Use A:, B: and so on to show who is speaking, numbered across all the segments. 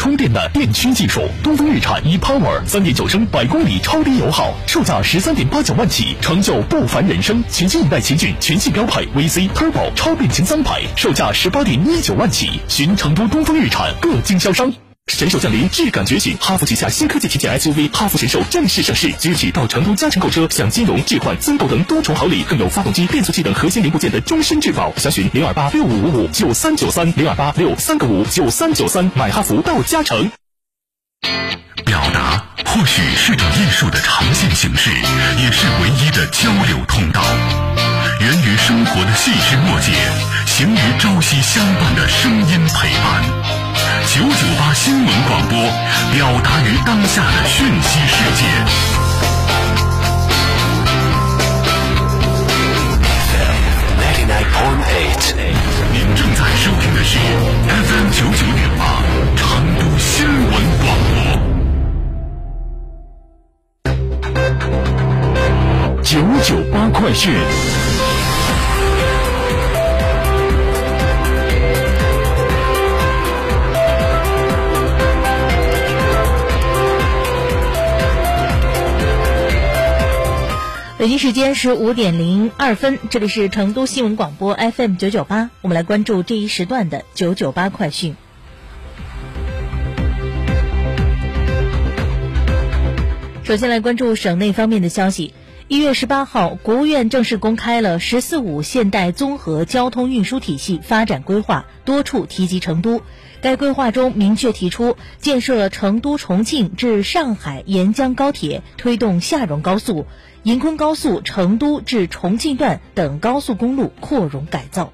A: 充电的电驱技术，东风日产 ePower 三点九升百公里超低油耗，售价十三点八九万起，成就不凡人生。全新一代奇骏全系标配 VC Turbo 超变擎三排，售价十八点一九万起，寻成都东风日产各经销商。神兽降临，质感觉醒！哈弗旗下新科技旗舰 SUV 哈弗神兽正式上市，即日起到成都嘉诚购车，享金融、置换、增购等多重好礼，更有发动机、变速器等核心零部件的终身质保。详询零二八六五五五九三九三零二八六三个五九三九三，买哈弗到嘉诚。
B: 表达或许是种艺术的呈现形式，也是唯一的交流通道。源于生活的细枝末节，行于朝夕相伴的声音陪伴。九九八新闻广播，表达于当下的讯息世界。
C: 99.8
B: 您正在收听的是 FM 九九点八成都新闻广播。
A: 九九八快讯。
D: 北京时间十五点零二分，这里是成都新闻广播 FM 九九八，我们来关注这一时段的九九八快讯。首先来关注省内方面的消息。一月十八号，国务院正式公开了“十四五”现代综合交通运输体系发展规划，多处提及成都。该规划中明确提出，建设成都重庆至上海沿江高铁，推动厦蓉高速、银昆高速成都至重庆段等高速公路扩容改造。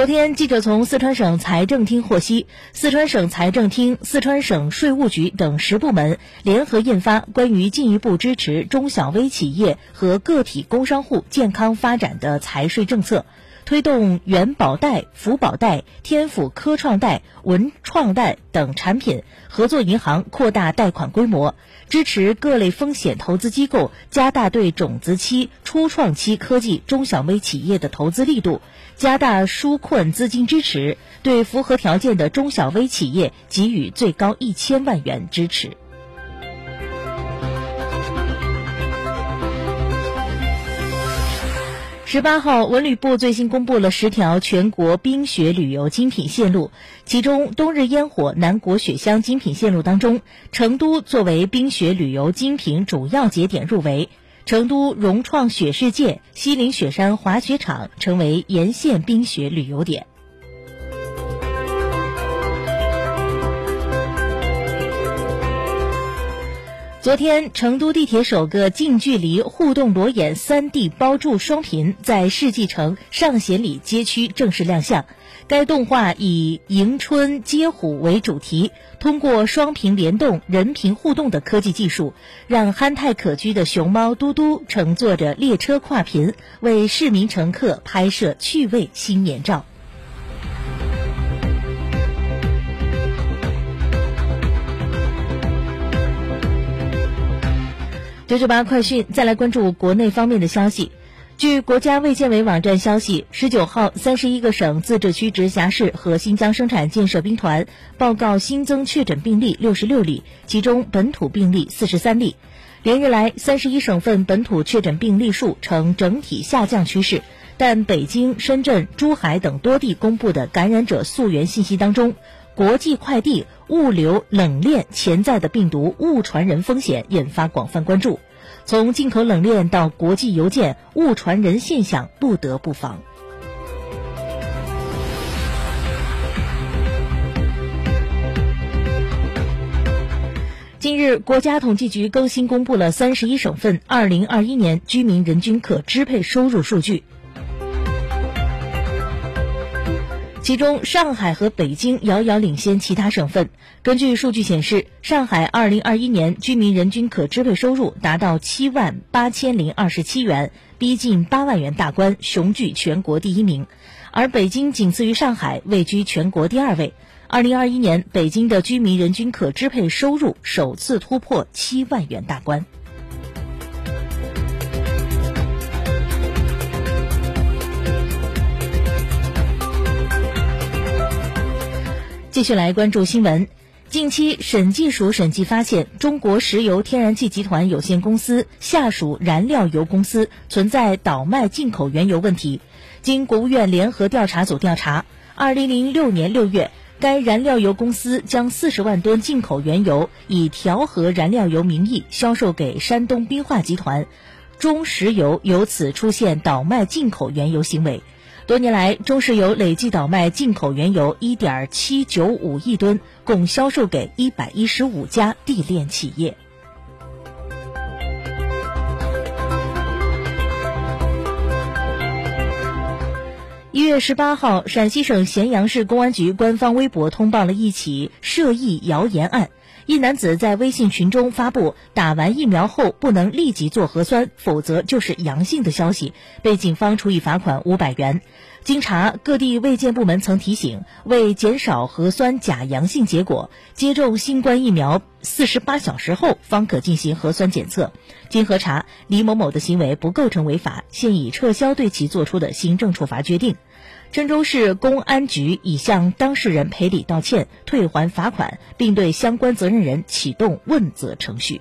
D: 昨天，记者从四川省财政厅获悉，四川省财政厅、四川省税务局等十部门联合印发关于进一步支持中小微企业和个体工商户健康发展的财税政策，推动元保贷、福保贷、天府科创贷、文创贷等产品合作银行扩大贷款规模，支持各类风险投资机构加大对种子期、初创期科技中小微企业的投资力度。加大纾困资金支持，对符合条件的中小微企业给予最高一千万元支持。十八号，文旅部最新公布了十条全国冰雪旅游精品线路，其中冬日烟火南国雪乡精品线路当中，成都作为冰雪旅游精品主要节点入围。成都融创雪世界、西岭雪山滑雪场成为沿线冰雪旅游点。昨天，成都地铁首个近距离互动裸眼 3D 包住双屏在世纪城上贤里街区正式亮相。该动画以迎春接虎为主题，通过双屏联动、人屏互动的科技技术，让憨态可掬的熊猫嘟嘟乘坐着列车跨屏，为市民乘客拍摄趣味新年照。九九八快讯，再来关注国内方面的消息。据国家卫健委网站消息，十九号，三十一个省、自治区、直辖市和新疆生产建设兵团报告新增确诊病例六十六例，其中本土病例四十三例。连日来，三十一省份本土确诊病例数呈整体下降趋势，但北京、深圳、珠海等多地公布的感染者溯源信息当中，国际快递、物流冷链潜在的病毒误传人风险引发广泛关注。从进口冷链到国际邮件误传人现象不得不防。近日，国家统计局更新公布了三十一省份二零二一年居民人均可支配收入数据。其中上海和北京遥遥领先其他省份。根据数据显示，上海2021年居民人均可支配收入达到7万8千零二十七元，逼近8万元大关，雄踞全国第一名。而北京仅次于上海，位居全国第二位。2021年，北京的居民人均可支配收入首次突破7万元大关。继续来关注新闻。近期，审计署审计发现，中国石油天然气集团有限公司下属燃料油公司存在倒卖进口原油问题。经国务院联合调查组调查，二零零六年六月，该燃料油公司将四十万吨进口原油以调和燃料油名义销售给山东冰化集团，中石油由此出现倒卖进口原油行为。多年来，中石油累计倒卖进口原油一点七九五亿吨，共销售给一百一十五家地炼企业。一月十八号，陕西省咸阳市公安局官方微博通报了一起涉疫谣言案。一男子在微信群中发布打完疫苗后不能立即做核酸，否则就是阳性的消息，被警方处以罚款五百元。经查，各地卫健部门曾提醒，为减少核酸假阳性结果，接种新冠疫苗四十八小时后方可进行核酸检测。经核查，李某某的行为不构成违法，现已撤销对其作出的行政处罚决定。郑州市公安局已向当事人赔礼道歉、退还罚款，并对相关责任人启动问责程序。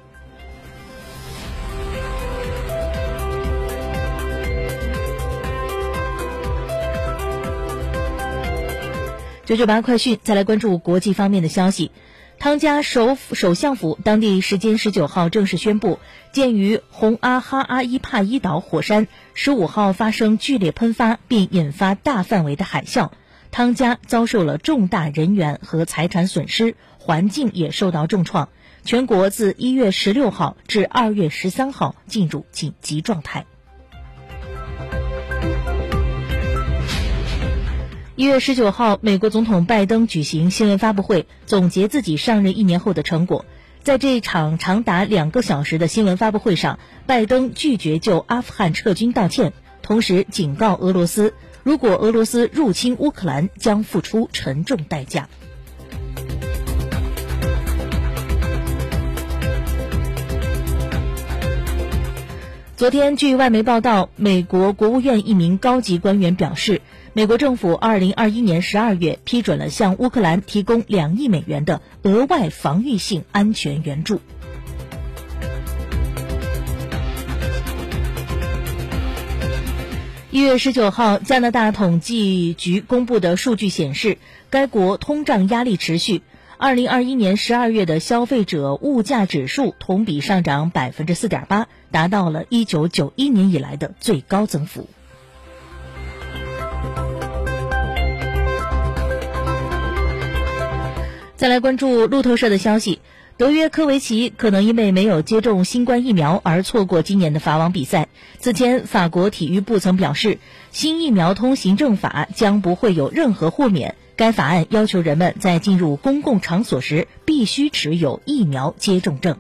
D: 九九八快讯，再来关注国际方面的消息。汤加首府首相府当地时间十九号正式宣布，鉴于洪阿哈阿伊帕伊岛火山十五号发生剧烈喷发，并引发大范围的海啸，汤加遭受了重大人员和财产损失，环境也受到重创。全国自一月十六号至二月十三号进入紧急状态。一月十九号，美国总统拜登举行新闻发布会，总结自己上任一年后的成果。在这一场长达两个小时的新闻发布会上，拜登拒绝就阿富汗撤军道歉，同时警告俄罗斯，如果俄罗斯入侵乌克兰，将付出沉重代价。昨天，据外媒报道，美国国务院一名高级官员表示。美国政府二零二一年十二月批准了向乌克兰提供两亿美元的额外防御性安全援助。一月十九号，加拿大统计局公布的数据显示，该国通胀压力持续。二零二一年十二月的消费者物价指数同比上涨百分之四点八，达到了一九九一年以来的最高增幅。再来关注路透社的消息，德约科维奇可能因为没有接种新冠疫苗而错过今年的法网比赛。此前，法国体育部曾表示，新疫苗通行证法将不会有任何豁免。该法案要求人们在进入公共场所时必须持有疫苗接种证。